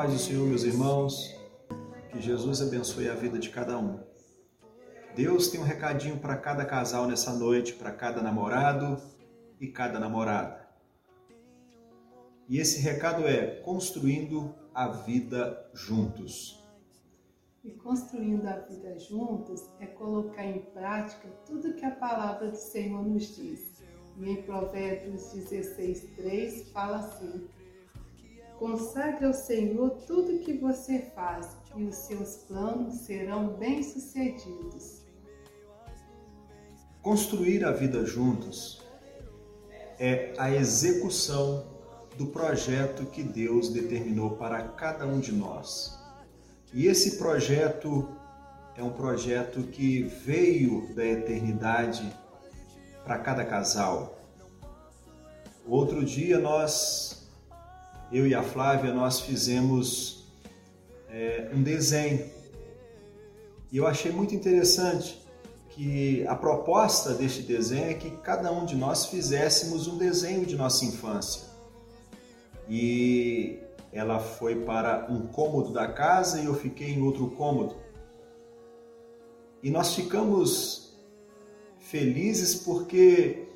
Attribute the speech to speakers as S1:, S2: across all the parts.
S1: paz do Senhor, meus irmãos. Que Jesus abençoe a vida de cada um. Deus tem um recadinho para cada casal nessa noite, para cada namorado e cada namorada. E esse recado é construindo a vida juntos.
S2: E construindo a vida juntos é colocar em prática tudo que a palavra do Senhor nos diz. E em Provérbios 16, 3 fala assim: Consagre ao Senhor tudo que você faz, e os seus planos serão bem-sucedidos.
S1: Construir a vida juntos é a execução do projeto que Deus determinou para cada um de nós. E esse projeto é um projeto que veio da eternidade para cada casal. Outro dia nós, eu e a Flávia, nós fizemos é, um desenho e eu achei muito interessante que a proposta deste desenho é que cada um de nós fizéssemos um desenho de nossa infância. E ela foi para um cômodo da casa e eu fiquei em outro cômodo. E nós ficamos felizes porque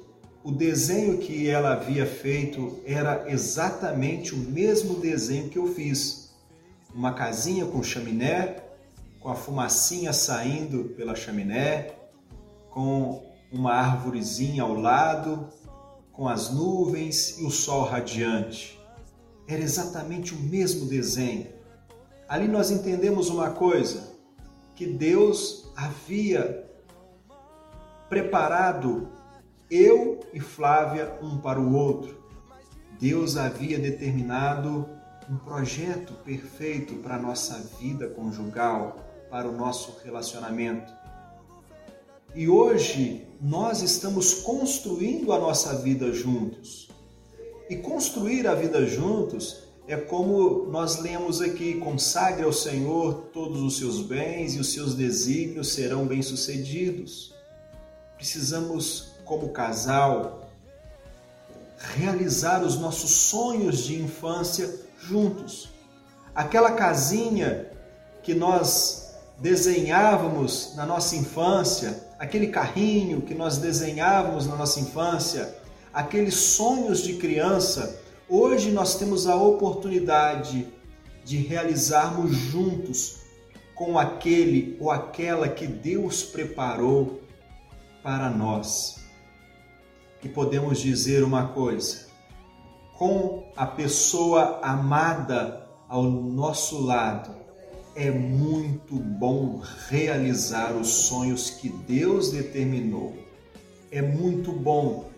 S1: o desenho que ela havia feito era exatamente o mesmo desenho que eu fiz. Uma casinha com chaminé, com a fumacinha saindo pela chaminé, com uma árvorezinha ao lado, com as nuvens e o sol radiante. Era exatamente o mesmo desenho. Ali nós entendemos uma coisa, que Deus havia preparado eu e Flávia um para o outro. Deus havia determinado um projeto perfeito para a nossa vida conjugal, para o nosso relacionamento. E hoje nós estamos construindo a nossa vida juntos. E construir a vida juntos é como nós lemos aqui: consagre ao Senhor todos os seus bens e os seus desígnios serão bem-sucedidos. Precisamos como casal, realizar os nossos sonhos de infância juntos. Aquela casinha que nós desenhávamos na nossa infância, aquele carrinho que nós desenhávamos na nossa infância, aqueles sonhos de criança, hoje nós temos a oportunidade de realizarmos juntos com aquele ou aquela que Deus preparou para nós que podemos dizer uma coisa: com a pessoa amada ao nosso lado, é muito bom realizar os sonhos que Deus determinou. É muito bom.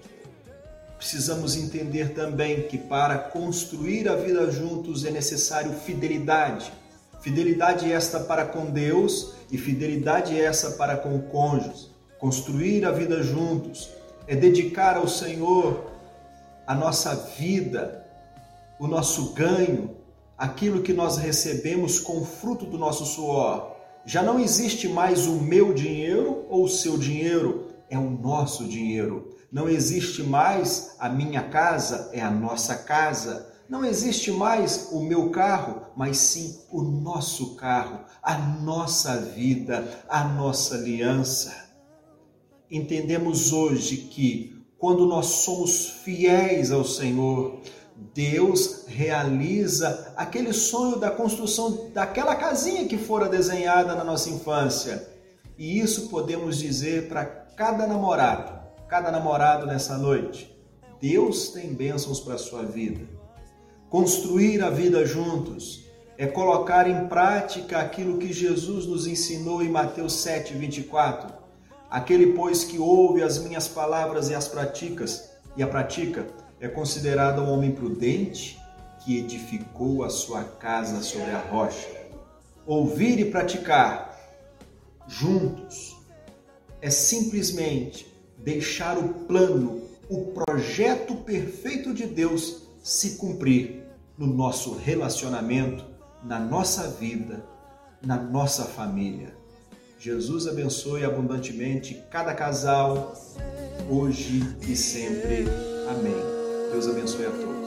S1: Precisamos entender também que para construir a vida juntos é necessário fidelidade. Fidelidade esta para com Deus e fidelidade essa para com o cônjuge. Construir a vida juntos é dedicar ao Senhor a nossa vida, o nosso ganho, aquilo que nós recebemos com fruto do nosso suor. Já não existe mais o meu dinheiro ou o seu dinheiro, é o nosso dinheiro. Não existe mais a minha casa, é a nossa casa. Não existe mais o meu carro, mas sim o nosso carro, a nossa vida, a nossa aliança entendemos hoje que quando nós somos fiéis ao Senhor, Deus realiza aquele sonho da construção daquela casinha que fora desenhada na nossa infância. E isso podemos dizer para cada namorado, cada namorado nessa noite. Deus tem bênçãos para a sua vida. Construir a vida juntos é colocar em prática aquilo que Jesus nos ensinou em Mateus 7, 24 Aquele, pois, que ouve as minhas palavras e as praticas, e a pratica, é considerado um homem prudente que edificou a sua casa sobre a rocha. Ouvir e praticar juntos é simplesmente deixar o plano, o projeto perfeito de Deus se cumprir no nosso relacionamento, na nossa vida, na nossa família. Jesus abençoe abundantemente cada casal, hoje e sempre. Amém. Deus abençoe a todos.